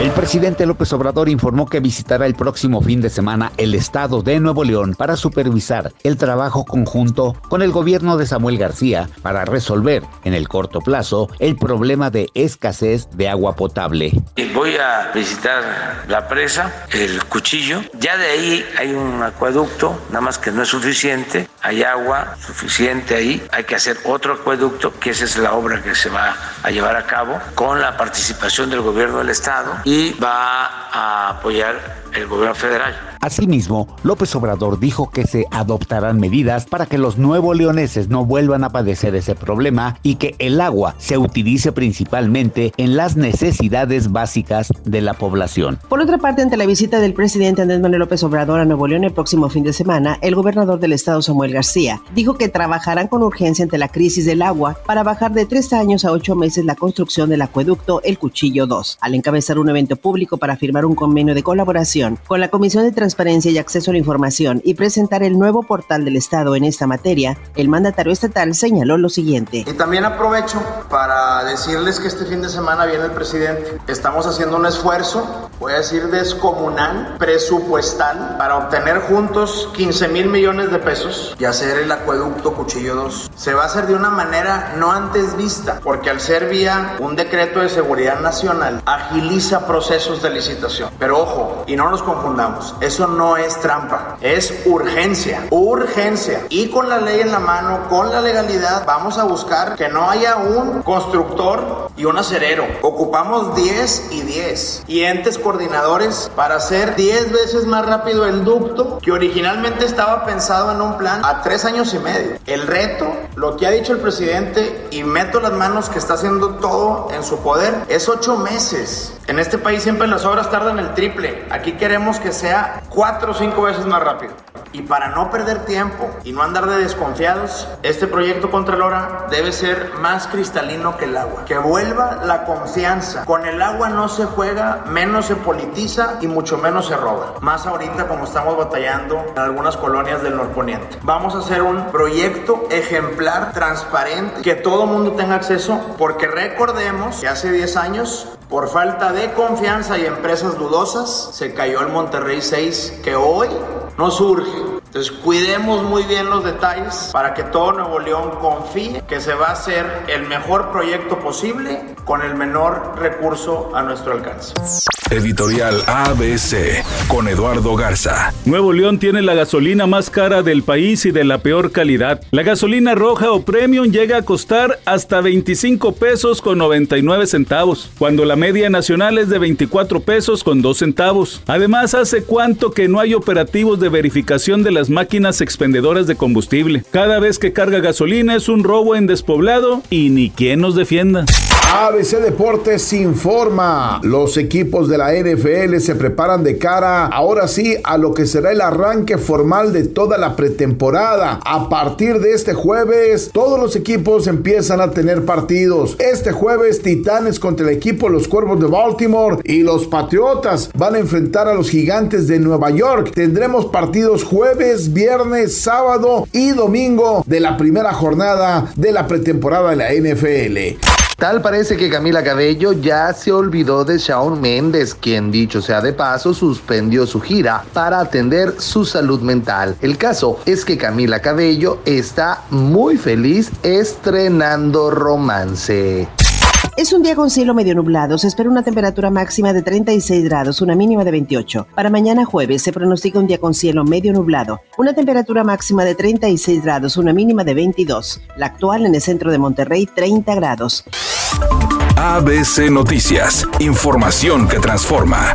El presidente López Obrador informó que visitará el próximo fin de semana el estado de Nuevo León para supervisar el trabajo conjunto con el gobierno de Samuel García para resolver en el corto plazo el problema de escasez de agua potable. Voy a visitar la presa, el cuchillo. Ya de ahí hay un acueducto, nada más que no es suficiente. Hay agua suficiente ahí. Hay que hacer otro acueducto, que esa es la obra que se va a llevar a cabo con la participación del gobierno del estado y va a apoyar el gobierno federal. Asimismo, López Obrador dijo que se adoptarán medidas para que los nuevos leoneses no vuelvan a padecer ese problema y que el agua se utilice principalmente en las necesidades básicas de la población. Por otra parte, ante la visita del presidente Andrés Manuel López Obrador a Nuevo León el próximo fin de semana, el gobernador del estado Samuel García dijo que trabajarán con urgencia ante la crisis del agua para bajar de tres años a ocho meses la construcción del acueducto El Cuchillo 2, al encabezar un evento público para firmar un convenio de colaboración con la Comisión de Transparencia y Acceso a la Información y presentar el nuevo portal del Estado en esta materia, el mandatario estatal señaló lo siguiente. Y también aprovecho para decirles que este fin de semana viene el presidente. Estamos haciendo un esfuerzo, voy a decir descomunal, presupuestal, para obtener juntos 15 mil millones de pesos y hacer el acueducto Cuchillo 2. Se va a hacer de una manera no antes vista, porque al ser vía un decreto de seguridad nacional, agiliza procesos de licitación. Pero ojo, y no nos confundamos, eso no es trampa, es urgencia, urgencia. Y con la ley en la mano, con la legalidad, vamos a buscar que no haya un constructor y un acerero. Ocupamos 10 y 10 y entes coordinadores para hacer 10 veces más rápido el ducto que originalmente estaba pensado en un plan a 3 años y medio. El reto, lo que ha dicho el presidente y meto las manos que está haciendo todo en su poder, es 8 meses. En este país siempre las obras tardan el triple. Aquí queremos que sea cuatro o cinco veces más rápido. Y para no perder tiempo y no andar de desconfiados, este proyecto Contralora debe ser más cristalino que el agua. Que vuelva la confianza. Con el agua no se juega, menos se politiza y mucho menos se roba. Más ahorita como estamos batallando en algunas colonias del norponiente. Vamos a hacer un proyecto ejemplar, transparente, que todo mundo tenga acceso, porque recordemos que hace 10 años, por falta de confianza y empresas dudosas, se cayó el Monterrey 6, que hoy no surge. Entonces cuidemos muy bien los detalles para que todo Nuevo León confíe que se va a hacer el mejor proyecto posible con el menor recurso a nuestro alcance. Editorial ABC con Eduardo Garza. Nuevo León tiene la gasolina más cara del país y de la peor calidad. La gasolina roja o premium llega a costar hasta 25 pesos con 99 centavos, cuando la media nacional es de 24 pesos con 2 centavos. Además, hace cuánto que no hay operativos de verificación de las máquinas expendedoras de combustible. Cada vez que carga gasolina es un robo en despoblado y ni quien nos defienda. ABC Deportes informa. Los equipos de la NFL se preparan de cara, ahora sí, a lo que será el arranque formal de toda la pretemporada. A partir de este jueves, todos los equipos empiezan a tener partidos. Este jueves, Titanes contra el equipo Los Cuervos de Baltimore y los Patriotas van a enfrentar a los Gigantes de Nueva York. Tendremos partidos jueves, viernes, sábado y domingo de la primera jornada de la pretemporada de la NFL. Tal parece que Camila Cabello ya se olvidó de Shawn Mendes, quien dicho sea de paso suspendió su gira para atender su salud mental. El caso es que Camila Cabello está muy feliz estrenando romance. Es un día con cielo medio nublado. Se espera una temperatura máxima de 36 grados, una mínima de 28. Para mañana jueves se pronostica un día con cielo medio nublado. Una temperatura máxima de 36 grados, una mínima de 22. La actual en el centro de Monterrey, 30 grados. ABC Noticias. Información que transforma.